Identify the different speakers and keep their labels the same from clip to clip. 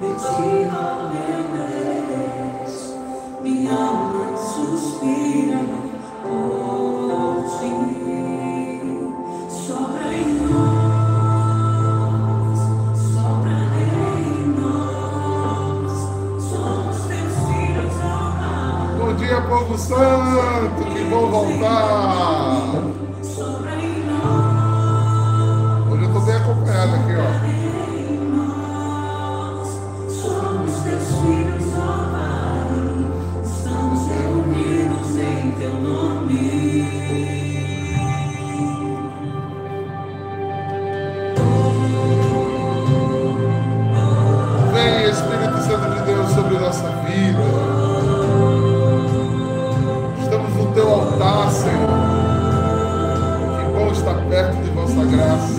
Speaker 1: de ti alegres, minha alma suspira por ti. Sobra em nós, sobra em nós, somos teus filhos amados.
Speaker 2: Bom dia, povo santo, que bom voltar. Hoje eu tô bem acompanhado aqui, ó. paragraph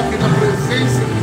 Speaker 2: toque na presença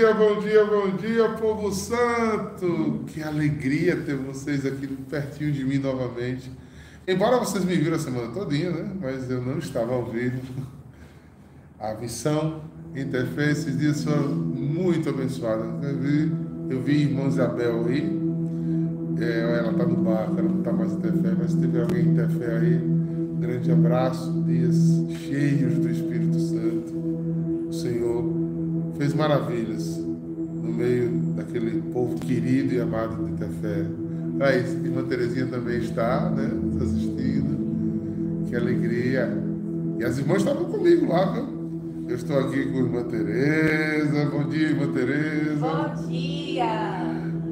Speaker 2: Bom dia, bom dia, bom dia, povo santo! Que alegria ter vocês aqui pertinho de mim novamente. Embora vocês me viram a semana todinha, né? Mas eu não estava ao vivo. A missão Interfé esses dias foram muito abençoadas. Eu vi, eu vi irmã Isabel aí. É, ela está no barco, ela não está mais Interfé, mas teve alguém Interfé aí. Um grande abraço, dias cheios do fez maravilhas no meio daquele povo querido e amado de Tefé. Aí, irmã Terezinha também está, né, nos assistindo. Que alegria. E as irmãs estavam comigo lá, viu? Eu estou aqui com a irmã Tereza. Bom dia, irmã Tereza.
Speaker 1: Bom dia.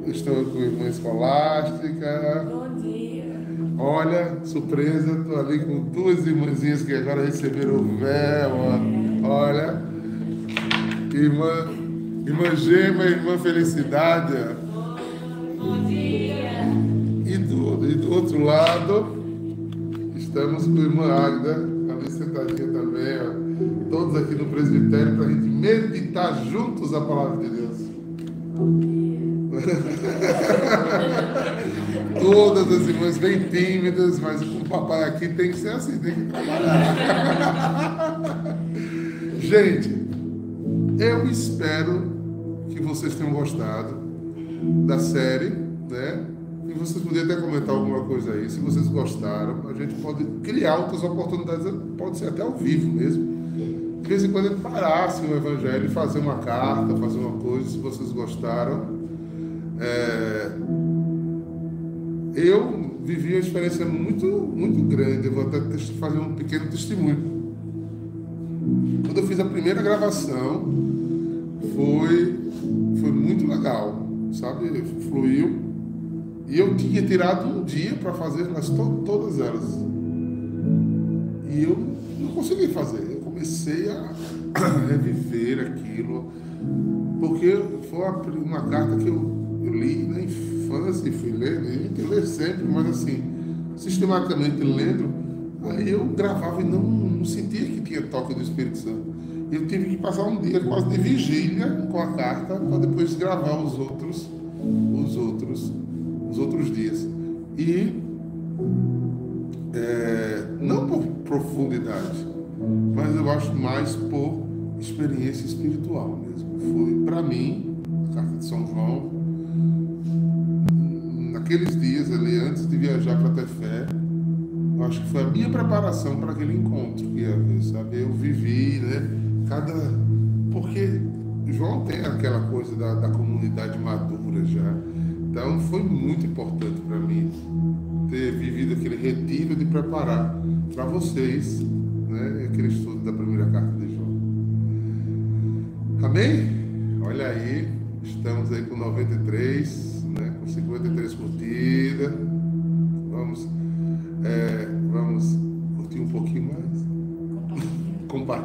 Speaker 2: Estou com a irmã Escolástica.
Speaker 1: Bom dia.
Speaker 2: Olha, surpresa, estou ali com duas irmãzinhas que agora receberam o véu. ó. Olha, irmã, irmã Gema, irmã Felicidade.
Speaker 1: Bom dia.
Speaker 2: E do, e do outro lado, estamos com a irmã Águida, ali sentadinha também, ó. todos aqui no presbitério, para a gente meditar juntos a palavra de Deus. Todas as irmãs bem tímidas, mas o papai aqui tem que ser assim, tem que trabalhar. Gente, eu espero que vocês tenham gostado da série, né? E vocês poderiam até comentar alguma coisa aí. Se vocês gostaram, a gente pode criar outras oportunidades, pode ser até ao vivo mesmo. De vez em quando a gente parasse o evangelho e fazer uma carta, fazer uma coisa, se vocês gostaram. É, eu vivi uma experiência muito, muito grande. Eu vou até fazer um pequeno testemunho. Quando eu fiz a primeira gravação, foi, foi muito legal, sabe? Fluiu. E eu tinha tirado um dia para fazer mas to todas elas. E eu não consegui fazer. Eu comecei a reviver aquilo. Porque foi uma, carta que eu, eu li na infância e fui né? tenho que ler sempre, mas assim, sistematicamente lendo, eu gravava e não, não sentia que tinha toque do Espírito Santo. Eu tive que passar um dia quase de vigília com a carta para depois gravar os outros, os outros, os outros dias. E é, não por profundidade, mas eu acho mais por experiência espiritual mesmo. Foi para mim, a carta de São João, naqueles dias ali antes de viajar para Tefé, eu acho que foi a minha preparação para aquele encontro que sabe? Eu vivi, né? Cada. Porque João tem aquela coisa da, da comunidade madura já. Então foi muito importante para mim ter vivido aquele retiro de preparar para vocês né, aquele estudo da primeira carta de João. Amém? Olha aí, estamos aí com 93, né, com 53 curtidas.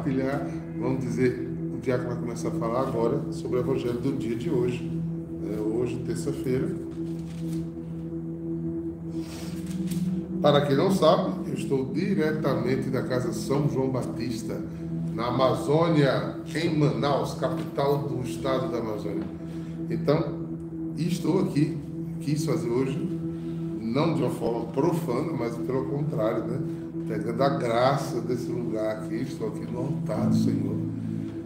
Speaker 2: Compartilhar. Vamos dizer, o Diácono vai começar a falar agora sobre o Evangelho do dia de hoje. né, hoje, terça-feira. Para quem não sabe, eu estou diretamente da Casa São João Batista, na Amazônia, em Manaus, capital do estado da Amazônia. Então, estou aqui, quis fazer hoje, não de uma forma profana, mas pelo contrário, né? Pegando a graça desse lugar aqui, estou aqui no altar do Senhor,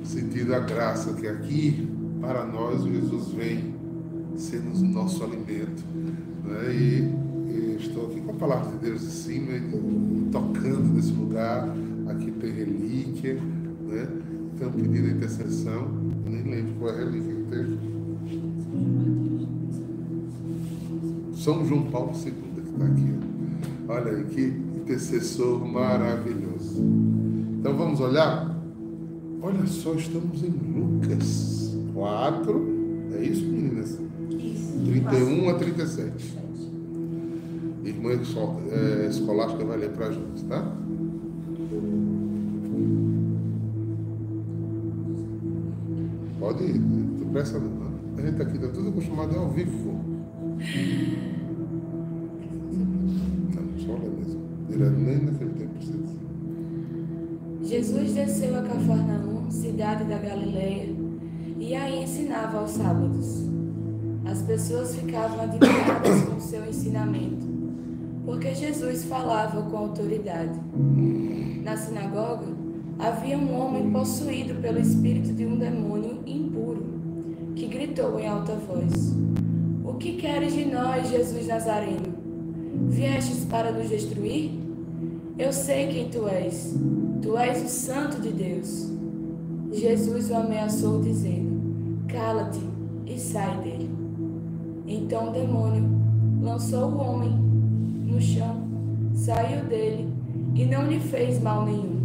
Speaker 2: sentindo a graça que aqui, para nós, Jesus vem sendo nosso alimento. Né? E e estou aqui com a palavra de Deus em cima, tocando nesse lugar. Aqui tem relíquia, né? Então pedindo a intercessão. Nem lembro qual é a relíquia que tem. São João Paulo II que está aqui. Olha aí, que intercessor maravilhoso. Então vamos olhar? Olha só, estamos em Lucas 4. É isso, meninas?
Speaker 1: Isso.
Speaker 2: 31 a 37. Irmã é, escolástica vai ler para gente, tá? Pode ir, não pressa não. tá? A gente aqui está tudo acostumado ao vivo.
Speaker 1: Jesus desceu a Cafarnaum, cidade da Galileia, e aí ensinava aos sábados. As pessoas ficavam admiradas com seu ensinamento, porque Jesus falava com autoridade. Na sinagoga havia um homem possuído pelo espírito de um demônio impuro, que gritou em alta voz: O que queres de nós, Jesus Nazareno? Viestes para nos destruir? Eu sei quem tu és. Tu és o Santo de Deus. Jesus o ameaçou, dizendo: Cala-te e sai dele. Então o demônio lançou o homem no chão, saiu dele e não lhe fez mal nenhum.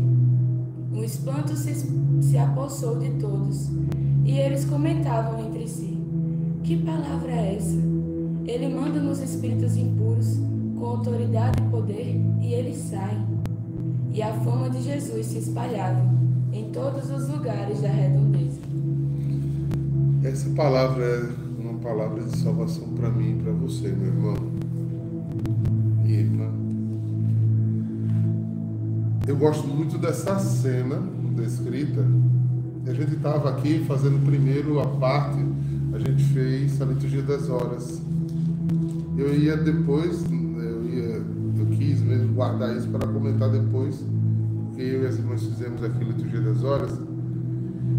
Speaker 1: Um espanto se, se apossou de todos e eles comentavam entre si: Que palavra é essa? Ele manda nos espíritos impuros com autoridade e poder e eles saem. E a fama de Jesus se espalhava em todos os lugares da redondeza.
Speaker 2: Essa palavra é uma palavra de salvação para mim e para você, meu irmão. Minha irmã. Eu gosto muito dessa cena descrita. A gente estava aqui fazendo primeiro a parte, a gente fez a liturgia das horas. Eu ia depois, guardar isso para comentar depois, porque eu e as irmãs fizemos aqui liturgia das horas,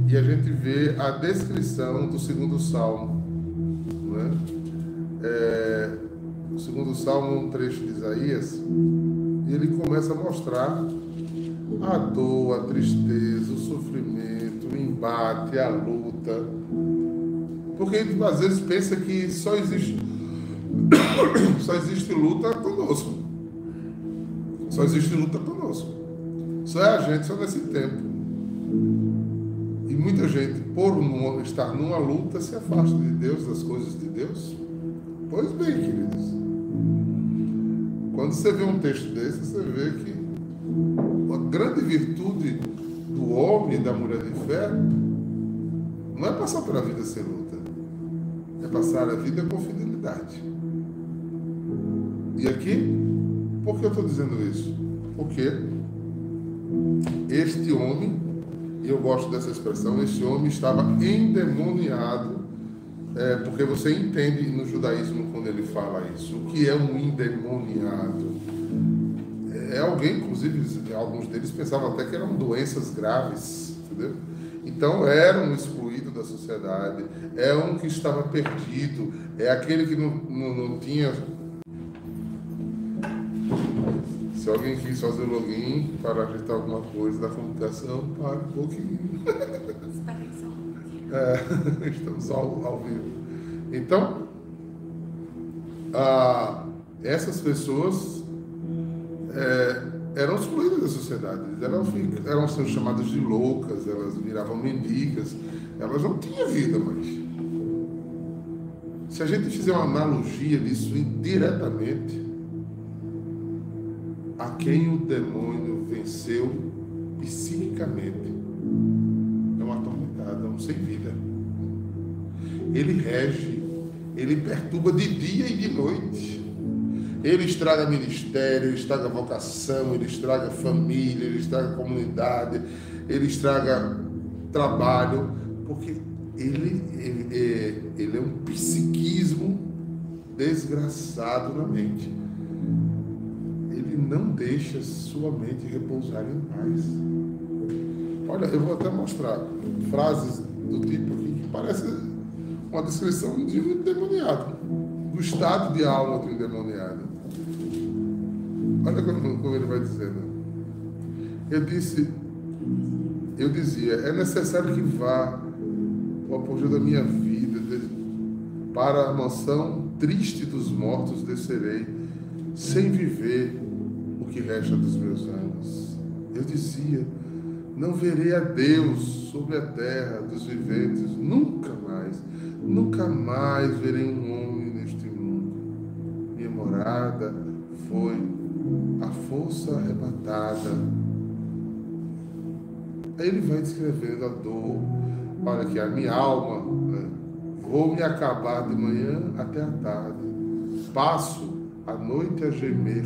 Speaker 2: e a gente vê a descrição do segundo salmo. Né? É, o segundo salmo um trecho de Isaías, e ele começa a mostrar a dor, a tristeza, o sofrimento, o embate, a luta. Porque a gente às vezes pensa que só existe, só existe luta conosco. Só existe luta conosco. Só é a gente, só nesse tempo. E muita gente, por estar numa luta, se afasta de Deus, das coisas de Deus. Pois bem, queridos. Quando você vê um texto desse, você vê que a grande virtude do homem e da mulher de fé não é passar pela vida sem luta, é passar a vida com fidelidade. E aqui, por que eu estou dizendo isso? Porque este homem, e eu gosto dessa expressão, este homem estava endemoniado, é, porque você entende no judaísmo quando ele fala isso, o que é um endemoniado é alguém, inclusive, alguns deles pensavam até que eram doenças graves, entendeu? Então era um excluído da sociedade, é um que estava perdido, é aquele que não, não, não tinha. Se alguém quis fazer o login para ajeitar alguma coisa da computação, para um pouquinho. É, estamos ao, ao vivo. Então, ah, essas pessoas é, eram excluídas da sociedade. Elas eram sendo chamadas de loucas, elas viravam mendigas, elas não tinham vida mais. Se a gente fizer uma analogia disso indiretamente, a quem o demônio venceu psiquicamente é um atormentado, é um sem vida. Ele rege, ele perturba de dia e de noite. Ele estraga ministério, ele estraga vocação, ele estraga família, ele estraga comunidade, ele estraga trabalho, porque ele, ele, é, ele é um psiquismo desgraçado na mente. Não deixa sua mente repousar em paz. Olha, eu vou até mostrar frases do tipo aqui que parece uma descrição de um endemoniado, do estado de alma do endemoniado. Olha como, ele vai dizendo. Eu disse, eu dizia, é necessário que vá o apogeu da minha vida, para a mansão triste dos mortos descerei, sem viver que resta dos meus anos. Eu dizia, não verei a Deus sobre a terra dos viventes, nunca mais, nunca mais verei um homem neste mundo. Minha morada foi a força arrebatada. Aí ele vai descrevendo a dor. Olha que a minha alma, né? vou me acabar de manhã até a tarde. Passo a noite a gemer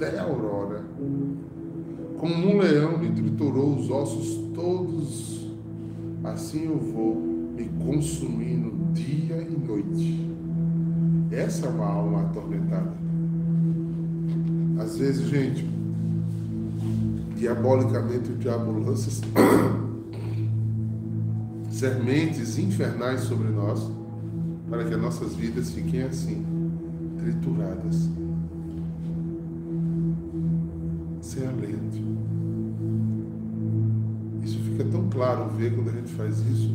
Speaker 2: até a aurora. Como um leão me triturou os ossos todos, assim eu vou me consumindo dia e noite. Essa é uma alma atormentada. Às vezes, gente, diabolicamente o diabo lança sementes infernais sobre nós para que as nossas vidas fiquem assim, trituradas, sem alento. Isso fica tão claro ver quando a gente faz isso,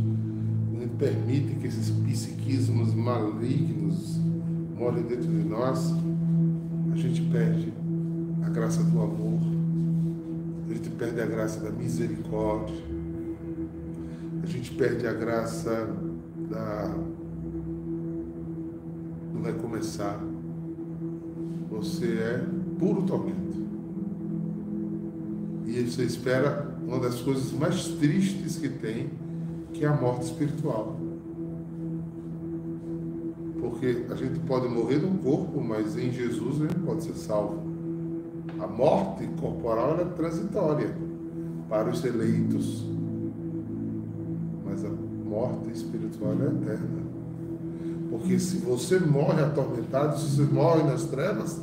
Speaker 2: quando a gente permite que esses psiquismos malignos morem dentro de nós, a gente perde a graça do amor, a gente perde a graça da misericórdia, a gente perde a graça da vai começar, você é puro tormento. E você espera uma das coisas mais tristes que tem, que é a morte espiritual. Porque a gente pode morrer no corpo, mas em Jesus a gente pode ser salvo. A morte corporal é transitória para os eleitos, mas a morte espiritual é eterna. Porque se você morre atormentado, se você morre nas trevas,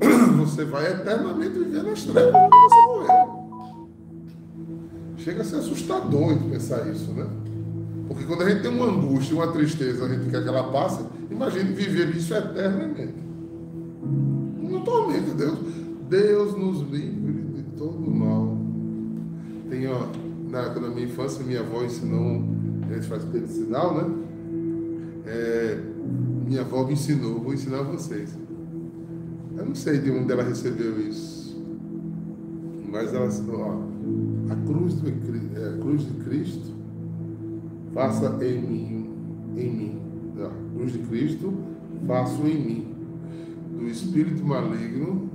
Speaker 2: você vai eternamente viver nas trevas. Chega a ser assustador de pensar isso, né? Porque quando a gente tem uma angústia, uma tristeza, a gente quer que ela passe, imagine viver isso eternamente. Não tormenta Deus. Deus nos livre de todo mal. Tem, ó, na, na minha infância, minha avó ensinou, gente faz pelo sinal, né? é, minha avó me ensinou, vou ensinar vocês. Eu não sei de onde ela recebeu isso, mas ela ó, a cruz, do, é, a cruz de Cristo, faça em mim, em mim. A cruz de Cristo, faço em mim. Do espírito maligno,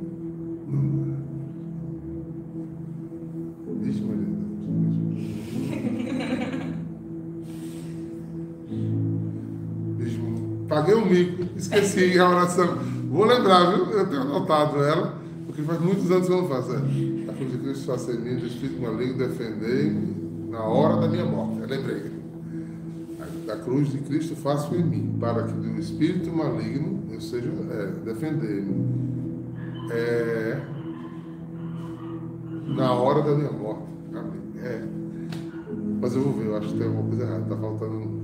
Speaker 2: Deixa eu Paguei um mico, esqueci a oração. Vou lembrar, viu? Eu tenho anotado ela, porque faz muitos anos que eu não faço. É. A cruz de Cristo faça em mim, do Espírito maligno, defendei-me na hora da minha morte. Eu lembrei. Da cruz de Cristo faço em mim, para que do Espírito maligno eu seja, é, defender-me. É, na hora da minha morte. Amém. É. Mas eu vou ver, eu acho que tem alguma coisa errada. Está faltando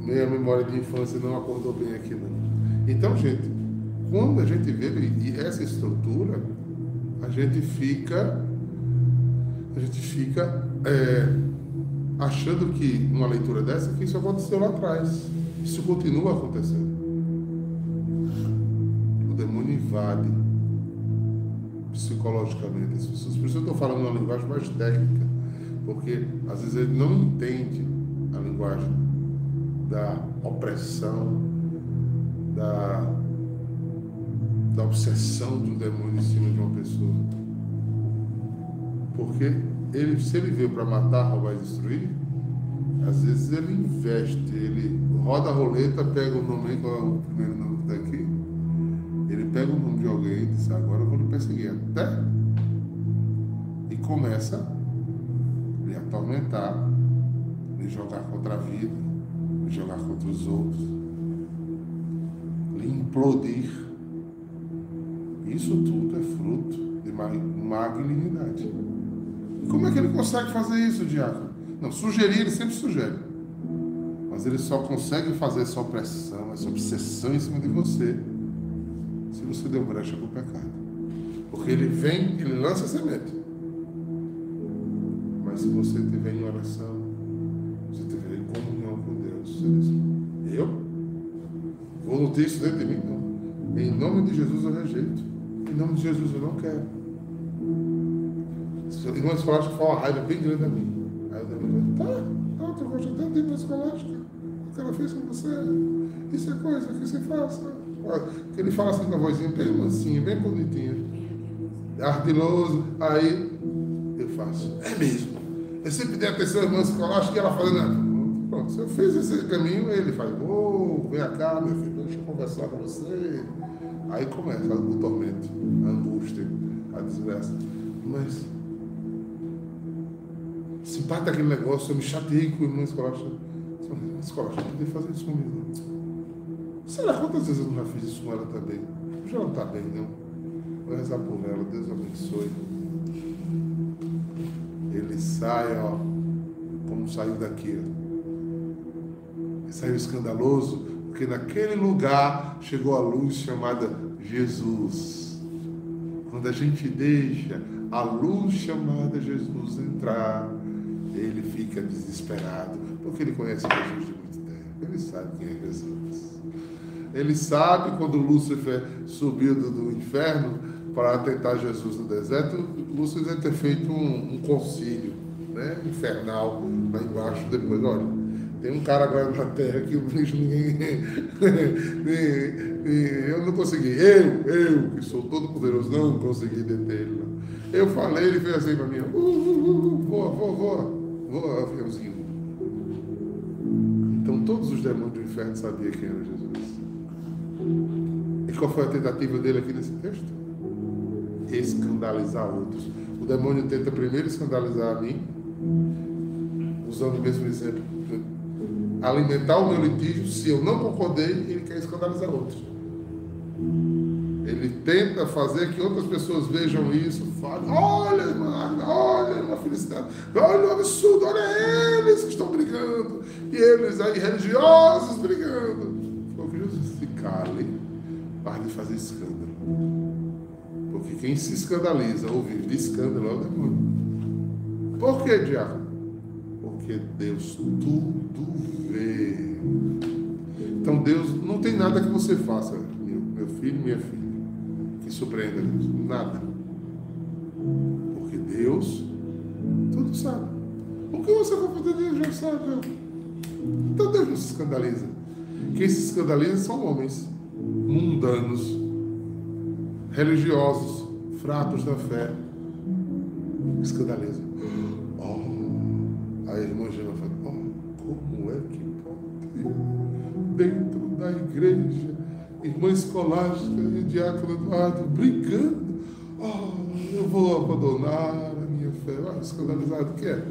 Speaker 2: minha memória de infância não acordou bem aqui não. Então, gente, quando a gente vê essa estrutura, a gente fica, a gente fica é, achando que uma leitura dessa que isso aconteceu lá atrás. Isso continua acontecendo. O demônio invade psicologicamente as pessoas. Por isso eu estou falando uma linguagem mais técnica, porque às vezes ele não entende a linguagem da opressão, da, da obsessão do demônio em cima de uma pessoa. Porque ele, se ele veio para matar, roubar e destruir, às vezes ele investe, ele roda a roleta, pega o nome, qual é o primeiro nome que está aqui, ele pega o nome de alguém e diz, agora eu vou lhe perseguir até e começa a lhe atormentar, lhe jogar contra a vida, jogar contra os outros, implodir. Isso tudo é fruto de malignidade. E como é que ele consegue fazer isso, diácono? Não, sugerir, ele sempre sugere. Mas ele só consegue fazer essa opressão, essa obsessão em cima de você, se você deu brecha para o pecado. Porque ele vem, ele lança a semente. Mas se você tiver em oração, eu? Vou ter isso dentro de mim? Não. Em nome de Jesus eu rejeito. Em nome de Jesus eu não quero. Irmã escolástica foi uma raiva bem grande a mim. Aí o demônio tá, tá, eu gosto tanto de irmã escolástica. O que ela fez com você? Isso é coisa que você faça. Ele fala assim com a vozinha bem mansinha, bem bonitinha. Ardiloso. Aí eu faço. É mesmo. Eu sempre dei atenção à irmã escolástica e ela falando. Pronto, se eu fiz esse caminho, ele faz, oh, vem cá, meu filho, deixa eu conversar com você. Aí começa o tormento, a angústia, a desgraça. Mas se bate aquele negócio, eu me chateei com o irmão escolar. escola, a gente podia fazer isso comigo. Será quantas vezes eu não já fiz isso com ela também? Já não está bem, não. Vou rezar por ela, Deus abençoe. Ele sai, ó, como saiu daqui. Ó. Ele saiu escandaloso, porque naquele lugar chegou a luz chamada Jesus. Quando a gente deixa a luz chamada Jesus entrar, ele fica desesperado, porque ele conhece Jesus de muito tempo, ele sabe quem é Jesus. Ele sabe quando Lúcifer subiu do, inferno para tentar Jesus no deserto, Lúcifer deve ter feito um, um concílio né, infernal lá embaixo depois. Olha, tem um cara agora na terra que o bicho ninguém. eu não consegui. Eu, eu, que sou todo poderoso, não consegui deter ele. Eu falei, ele fez assim para mim: uh, uh, uh, voa, voa, voa, voa, aviãozinho. Então todos os demônios do inferno sabiam quem era Jesus. E qual foi a tentativa dele aqui nesse texto? Escandalizar outros. O demônio tenta primeiro escandalizar a mim, usando o mesmo exemplo, alimentar o meu litígio. Se eu não concordei, ele quer escandalizar outros. Ele tenta fazer que outras pessoas vejam isso, falem, olha, irmã, olha, uma felicidade, olha o absurdo, olha eles que estão brigando, e eles aí religiosos brigando. Foi que Jesus se cale, pare de fazer escândalo. Porque quem se escandaliza ou vive de escândalo é o demônio. Por que, diabo? Porque Deus tudo vê. Então Deus não tem nada que você faça, meu, meu filho, minha filha surpreenda Deus? Nada. Porque Deus tudo sabe. O que você vai fazer, Deus já sabe. Então Deus não se escandaliza. Quem se escandaliza são homens mundanos, religiosos, fracos da fé. Escandaliza. Irmã escolástica e diácono Eduardo brigando. Oh, eu vou abandonar a minha fé. Olha, escandalizado que é.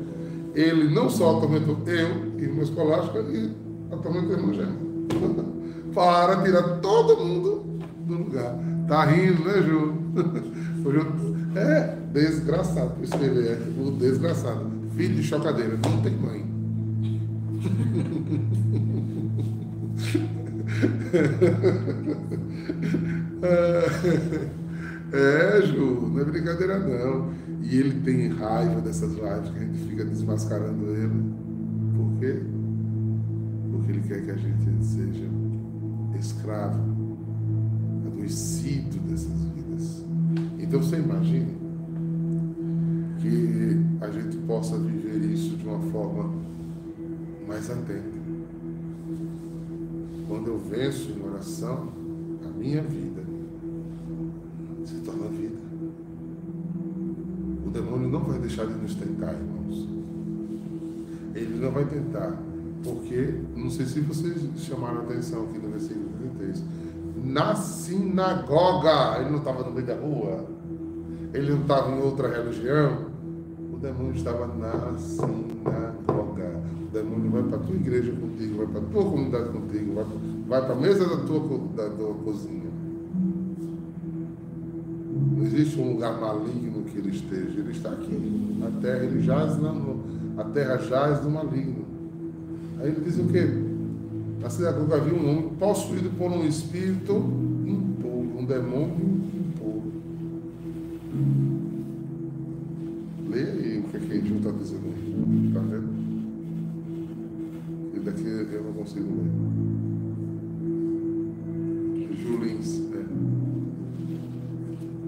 Speaker 2: Ele não só atormentou eu, irmã escolástica, e atormentou a irmã Gêmea. Para tirar todo mundo do lugar. Tá rindo, né, Ju? É desgraçado, por escrever, é o desgraçado. Filho de chocadeira, não tem mãe. É, Ju, não é brincadeira não. E ele tem raiva dessas lives que a gente fica desmascarando ele. Por quê? Porque ele quer que a gente seja escravo, adoecido dessas vidas. Então você imagine que a gente possa viver isso de uma forma mais atenta quando eu venço em oração, a minha vida se torna vida. O demônio não vai deixar de nos tentar, irmãos. Ele não vai tentar, porque, não sei se vocês chamaram a atenção aqui no versículo 33, na sinagoga, ele não estava no meio da rua, ele não estava em outra religião, o demônio estava na sinagoga demônio vai para a tua igreja contigo, vai para a tua comunidade contigo, vai, para a mesa da tua, da tua cozinha. Não existe um lugar maligno que ele esteja, ele está aqui. Na terra ele jaz, no, a terra jaz do maligno. Aí ele diz o quê? Na sinagoga havia um homem possuído por um espírito impuro, um demônio impuro. Leia aí o que, é que a gente está dizendo aí. Está vendo? Eu não consigo ler. Julins, é.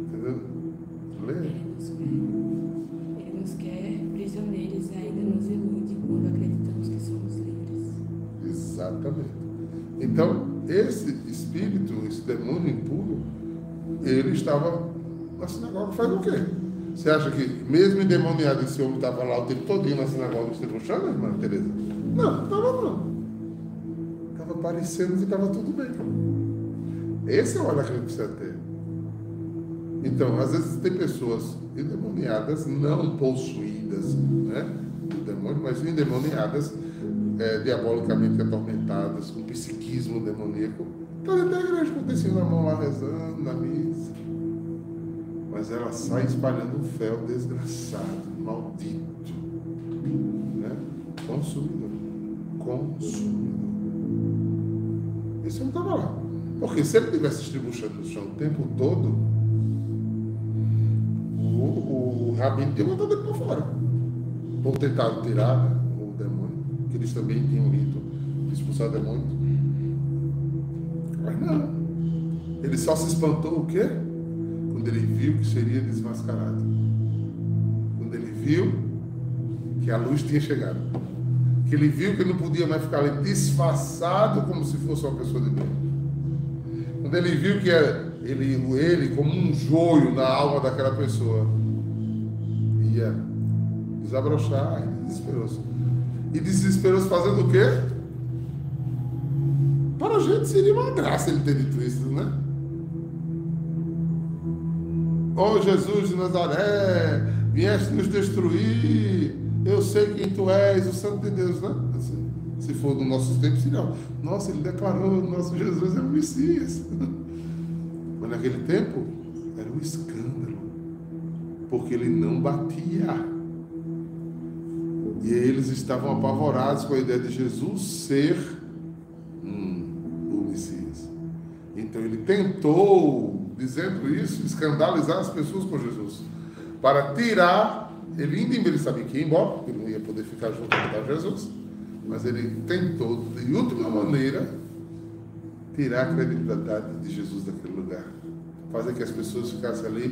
Speaker 2: Entendeu? Lê.
Speaker 1: Ele nos quer prisioneiros e ainda nos ilude quando acreditamos que somos livres.
Speaker 2: Exatamente. Então, esse espírito, esse demônio impuro, ele estava na sinagoga. Faz o quê? Você acha que, mesmo endemoniado, esse homem estava lá o tempo todo na sinagoga se debochando, irmã Tereza? Não, estava não. Estava parecendo que estava tudo bem. Esse é o olhar que a gente precisa ter. Então, às vezes tem pessoas endemoniadas, não possuídas, né? Do demônio, mas endemoniadas, é, diabolicamente atormentadas, com psiquismo demoníaco. Está dentro da igreja, com o tecinho na mão lá rezando, na missa. Mas ela sai espalhando um fel desgraçado, maldito. Né? Consumidor. Consumidor. Isso não estava lá. Porque se ele tivesse distribuindo no chão o tempo todo, o, o rabino tinha mandado ele para fora. Ou tentado tirar né, o demônio, que eles também tinham rito de expulsar o demônio. Mas não. Ele só se espantou o quê? Quando ele viu que seria desmascarado. Quando ele viu que a luz tinha chegado. Que ele viu que não podia mais ficar ali disfarçado como se fosse uma pessoa de Deus. Quando ele viu que ele, ele como um joio na alma daquela pessoa, ia desabrochar e desesperou-se. E desesperou-se fazendo o quê? Para a gente seria uma graça ele ter dito isso, né? Oh Jesus de Nazaré, vieste nos destruir. Eu sei quem tu és, o Santo de Deus, né? Assim, se for do nosso tempo, seria. Nossa, ele declarou: nosso Jesus é o Messias. Mas naquele tempo, era um escândalo, porque ele não batia. E eles estavam apavorados com a ideia de Jesus ser hum, o Messias. Então ele tentou, dizendo isso, escandalizar as pessoas com Jesus, para tirar ele ainda ele sabia que ia embora, porque não ia poder ficar junto com Jesus, mas ele tentou, de última maneira, tirar a credibilidade de Jesus daquele lugar. Fazer que as pessoas ficassem ali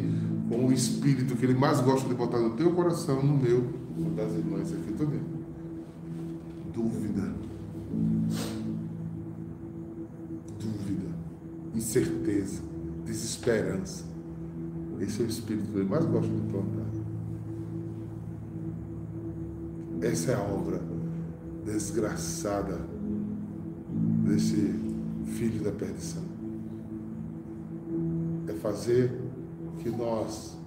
Speaker 2: com o espírito que ele mais gosta de botar no teu coração, no meu, no das irmãs aqui também. Dúvida. Dúvida. Incerteza. Desesperança. Esse é o espírito que ele mais gosta de plantar. Essa é a obra desgraçada desse filho da perdição. É fazer que nós,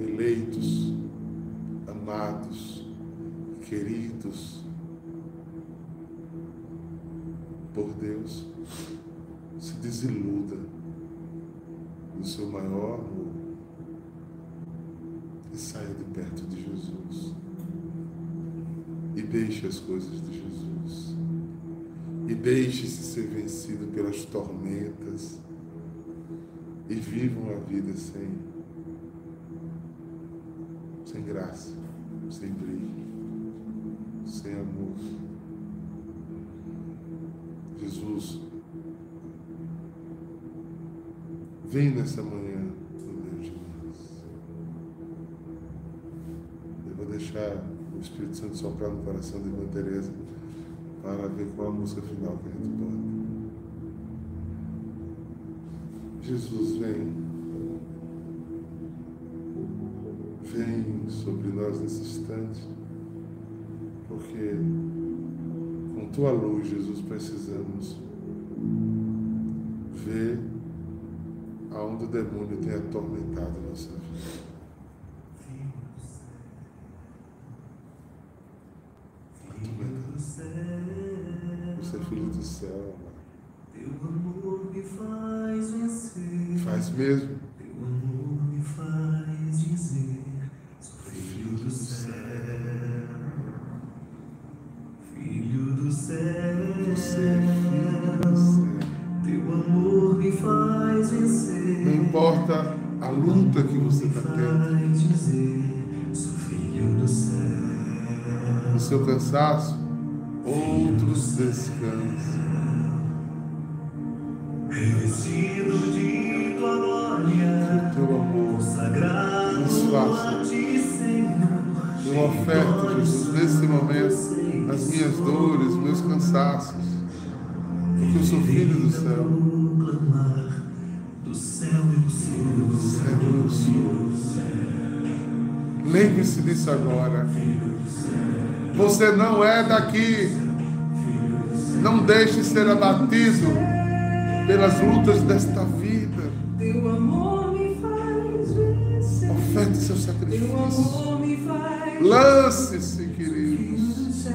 Speaker 2: eleitos, amados, queridos por Deus, se desiluda do seu maior amor e saia de perto de Jesus e deixe as coisas de Jesus. E deixe-se ser vencido pelas tormentas e vivam a vida sem, sem graça, sem brilho, sem amor. Jesus, vem nessa manhã no meu Jesus. Eu vou deixar Espírito Santo soprar no coração de Irmã Teresa para ver qual a música final que a gente pode. Jesus vem. Vem sobre nós nesse instante, porque com tua luz, Jesus, precisamos ver aonde o demônio tem atormentado a nossa vida. Luta que você está tendo. No seu cansaço, outros descansam.
Speaker 3: Revestido de tua glória,
Speaker 2: Que o teu amor
Speaker 3: sagrado
Speaker 2: nos faça uma oferta, Jesus, nesse momento, as minhas dores, meus cansaços, porque eu sou filho do céu.
Speaker 3: Do céu.
Speaker 2: Senhor, eu sou. Lembre-se disso agora. Você não é daqui. Não deixe ser abatido pelas lutas desta vida.
Speaker 3: Teu amor me faz vencer.
Speaker 2: Oferte seu sacrifício. Lance-se, queridos.
Speaker 3: Do céu.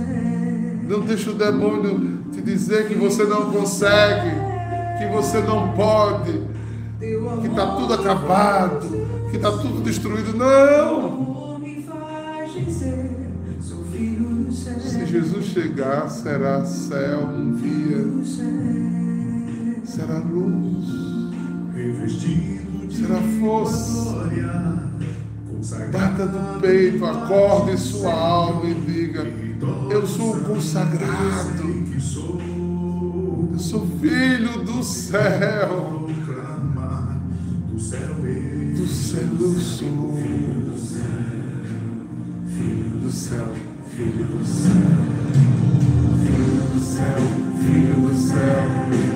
Speaker 3: Não deixe o demônio te dizer que você não consegue, que você não pode, que está tudo acabado, que está tudo destruído. Não! Se Jesus chegar, será céu um dia, será luz, será força. Bata no peito, acorde sua alma e diga: Eu sou consagrado, eu sou filho do céu. Céu eu sou. Filho do céu, filho do céu. Filho do céu, filho do céu.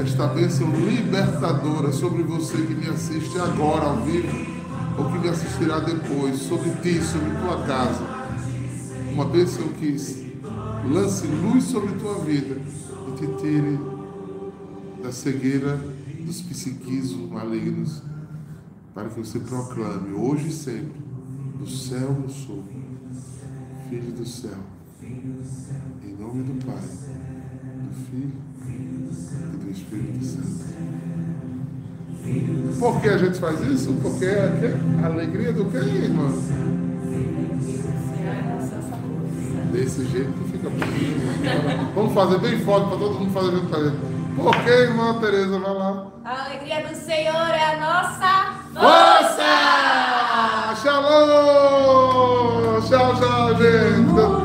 Speaker 3: Esta bênção libertadora sobre você que me assiste agora ao vivo ou que me assistirá depois, sobre ti, sobre tua casa. Uma bênção que lance luz sobre tua vida e te tire da cegueira dos psiquismos malignos, para que você proclame hoje e sempre: do céu eu sou, filho do céu. Em nome do Pai, Filho e do Espírito Santo. Por que a gente faz isso? Porque é que- a alegria do que, irmã?
Speaker 1: É.
Speaker 3: Desse jeito que fica bonito. Vamos fazer bem forte para todo mundo fazer junto com a gente. Por que, irmã Tereza? Vai lá.
Speaker 1: A alegria do Senhor é a nossa
Speaker 3: Força! Shalom! Tchau, tchau, gente!